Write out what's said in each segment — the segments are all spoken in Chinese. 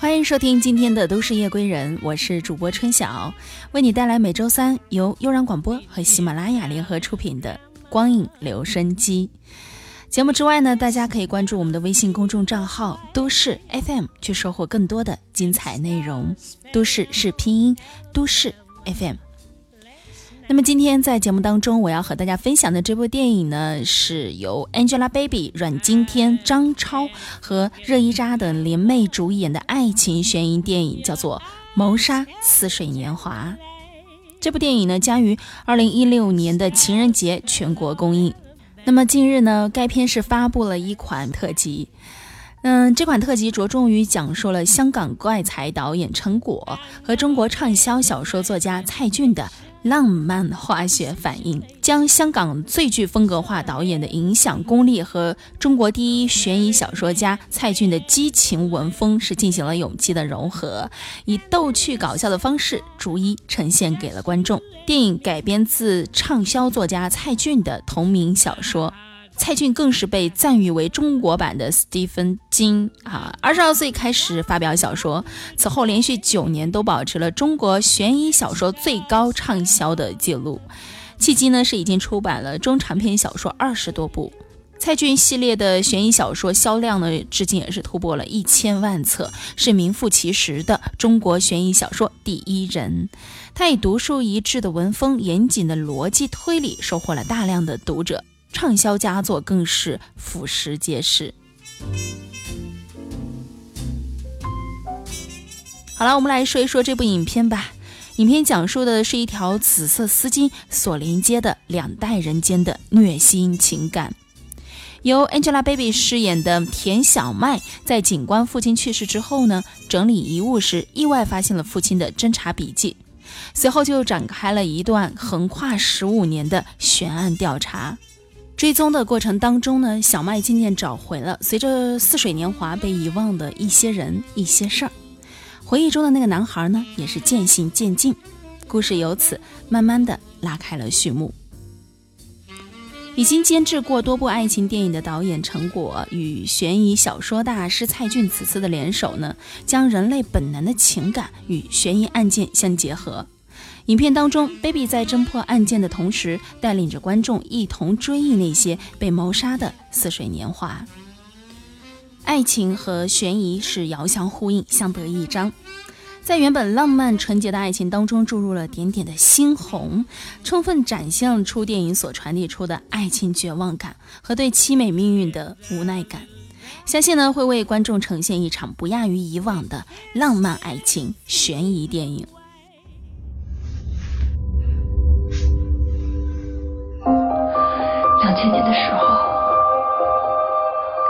欢迎收听今天的《都市夜归人》，我是主播春晓，为你带来每周三由悠然广播和喜马拉雅联合出品的《光影留声机》节目之外呢，大家可以关注我们的微信公众账号“都市 FM”，去收获更多的精彩内容。都市是拼音，都市 FM。那么今天在节目当中，我要和大家分享的这部电影呢，是由 Angelababy、阮经天、张超和热依扎等联袂主演的爱情悬疑电影，叫做《谋杀似水年华》。这部电影呢，将于二零一六年的情人节全国公映。那么近日呢，该片是发布了一款特辑。嗯，这款特辑着重于讲述了香港怪才导演陈果和中国畅销小说作家蔡骏的。浪漫化学反应，将香港最具风格化导演的影响功力和中国第一悬疑小说家蔡骏的激情文风是进行了有机的融合，以逗趣搞笑的方式逐一呈现给了观众。电影改编自畅销作家蔡骏的同名小说。蔡骏更是被赞誉为中国版的斯蒂芬金啊！二十二岁开始发表小说，此后连续九年都保持了中国悬疑小说最高畅销的记录。迄今呢是已经出版了中长篇小说二十多部。蔡骏系列的悬疑小说销量呢，至今也是突破了一千万册，是名副其实的中国悬疑小说第一人。他以独树一帜的文风、严谨的逻辑推理，收获了大量的读者。畅销佳作更是俯拾皆是。好了，我们来说一说这部影片吧。影片讲述的是一条紫色丝巾所连接的两代人间的虐心情感。由 Angelababy 饰演的田小麦，在警官父亲去世之后呢，整理遗物时意外发现了父亲的侦查笔记，随后就展开了一段横跨十五年的悬案调查。追踪的过程当中呢，小麦渐渐找回了随着似水年华被遗忘的一些人、一些事儿。回忆中的那个男孩呢，也是渐行渐近。故事由此慢慢的拉开了序幕。已经监制过多部爱情电影的导演陈果与悬疑小说大师蔡骏此次的联手呢，将人类本能的情感与悬疑案件相结合。影片当中，Baby 在侦破案件的同时，带领着观众一同追忆那些被谋杀的似水年华。爱情和悬疑是遥相呼应，相得益彰。在原本浪漫纯洁的爱情当中，注入了点点的猩红，充分展现出电影所传递出的爱情绝望感和对凄美命运的无奈感。相信呢，会为观众呈现一场不亚于以往的浪漫爱情悬疑电影。两千年的时候，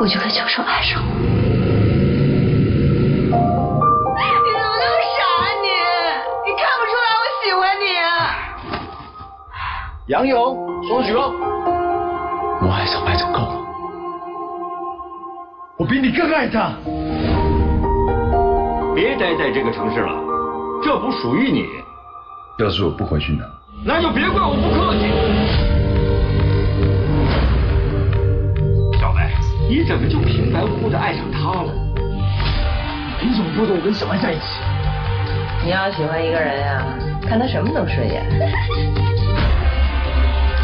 我就在教授爱上我。你怎么那么傻啊？你你看不出来我喜欢你？杨勇，双举了。我爱小白就够了。我比你更爱他。别待在这个城市了，这不属于你。要是我不回去呢？那就别怪我不客气。你怎么就平白无故的爱上他了？凭什么不准我跟小白在一起？你要喜欢一个人呀，看他什么都顺眼。你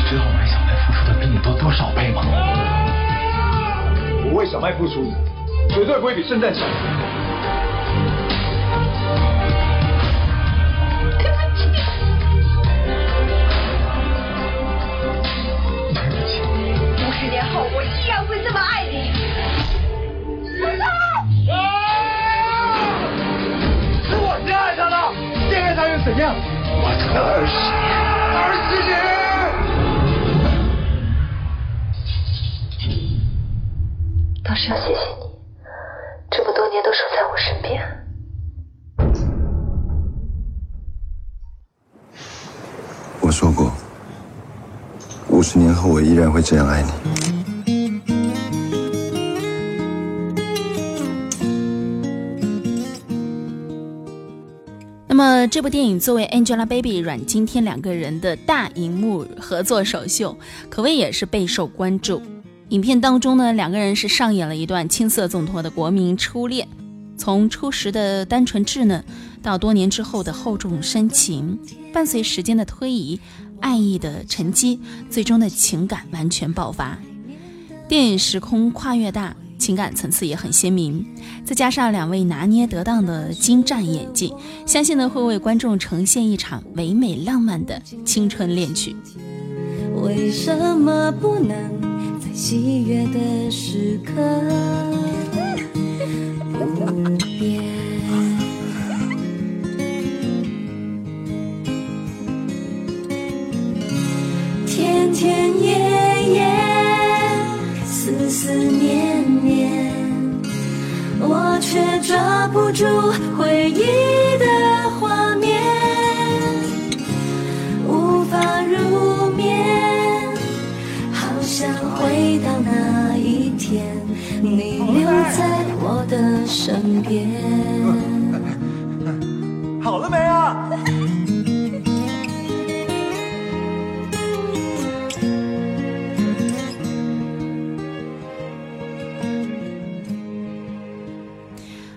知道我为小麦付出的比你多多少倍吗？我为小麦付出，绝对不会比圣诞少。对不起，五十年后？我等了二十年，二十年。倒是要谢谢你，这么多年都守在我身边。我说过，五十年后我依然会这样爱你。那么，这部电影作为 Angelababy、阮经天两个人的大荧幕合作首秀，可谓也是备受关注。影片当中呢，两个人是上演了一段青涩纵脱的国民初恋。从初时的单纯稚嫩，到多年之后的厚重深情，伴随时间的推移，爱意的沉积，最终的情感完全爆发。电影时空跨越大，情感层次也很鲜明，再加上两位拿捏得当的精湛演技，相信呢会为观众呈现一场唯美浪漫的青春恋曲。为什么不能在喜悦的时刻到那一天，你留在我的身边。好了没啊？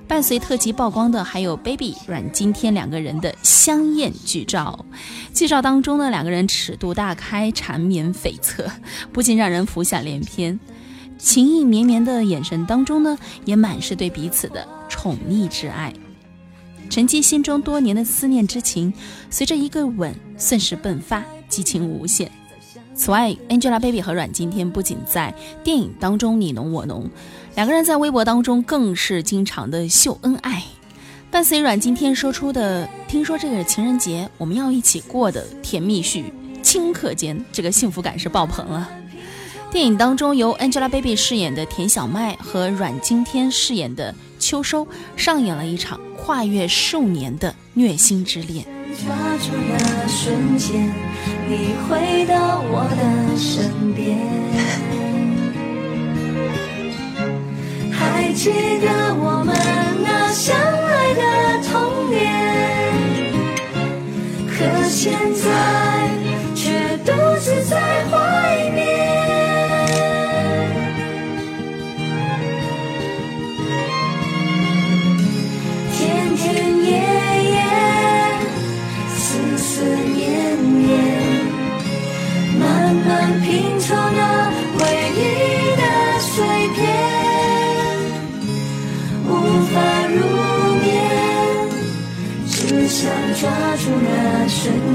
伴随特辑曝光的还有 Baby 阮经天两个人的香艳剧照，剧照当中呢，两个人尺度大开，缠绵悱恻，不禁让人浮想联翩。情意绵绵的眼神当中呢，也满是对彼此的宠溺之爱。沉积心中多年的思念之情，随着一个吻瞬时迸发，激情无限。此外，Angelababy 和阮经天不仅在电影当中你侬我侬，两个人在微博当中更是经常的秀恩爱。伴随阮经天说出的“听说这个情人节我们要一起过”的甜蜜絮，顷刻间这个幸福感是爆棚了。电影当中由 Angelababy 饰演的田小麦和阮经天饰演的秋收上演了一场跨越数年的虐心之恋。抓住那瞬间，你回到我的身边。还记得我们那相爱的童年，可现在却独自在怀念。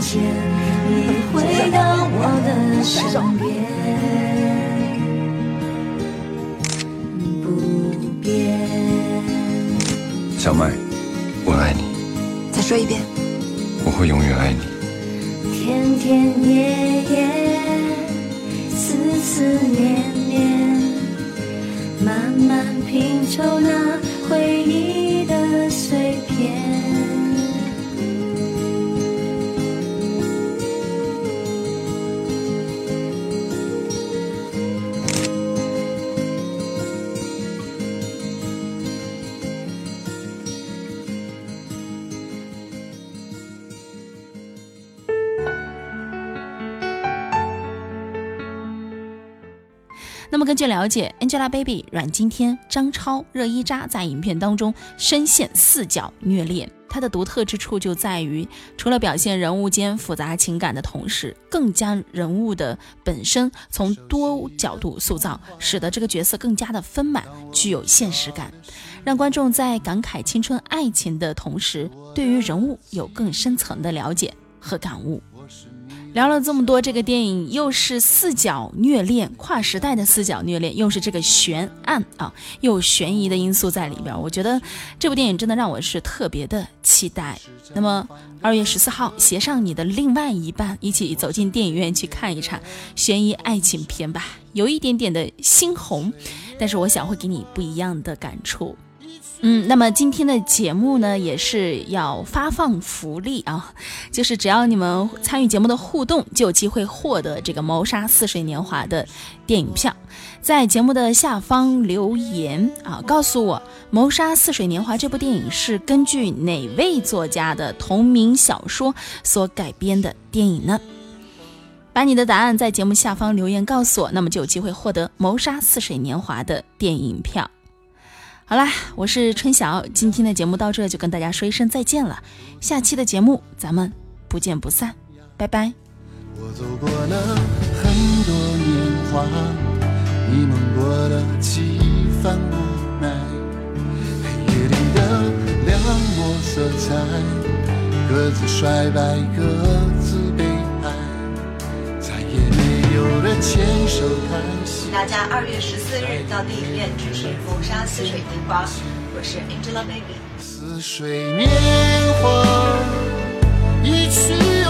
间，你回到我的身边，不变。小麦，我爱你，再说一遍。我会永远爱你。天天夜夜，思思念念，慢慢拼凑那那么根据了解，Angelababy、阮经天、张超、热依扎在影片当中深陷四角虐恋。它的独特之处就在于，除了表现人物间复杂情感的同时，更将人物的本身从多角度塑造，使得这个角色更加的丰满，具有现实感，让观众在感慨青春爱情的同时，对于人物有更深层的了解和感悟。聊了这么多，这个电影又是四角虐恋，跨时代的四角虐恋，又是这个悬案啊，又有悬疑的因素在里边。我觉得这部电影真的让我是特别的期待。那么二月十四号，携上你的另外一半，一起走进电影院去看一场悬疑爱情片吧，有一点点的猩红，但是我想会给你不一样的感触。嗯，那么今天的节目呢，也是要发放福利啊，就是只要你们参与节目的互动，就有机会获得这个《谋杀似水年华》的电影票。在节目的下方留言啊，告诉我《谋杀似水年华》这部电影是根据哪位作家的同名小说所改编的电影呢？把你的答案在节目下方留言告诉我，那么就有机会获得《谋杀似水年华》的电影票。好啦，我是春晓，今天的节目到这就跟大家说一声再见了，下期的节目咱们不见不散，拜拜。我走过了很多年华，你梦过的几番无奈，黑夜里的两抹色彩，各自衰败，各大家二月十四日到电影院支持风沙似水年华，我是 Angelababy。似水年华，一去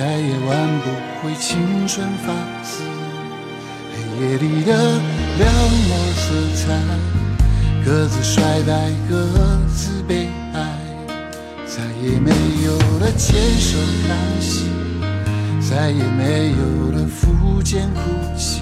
再也挽不回青春发丝。黑夜里的两抹色彩，各自衰败，各自悲哀。再也没有了牵手叹息，再也没有了负肩哭泣。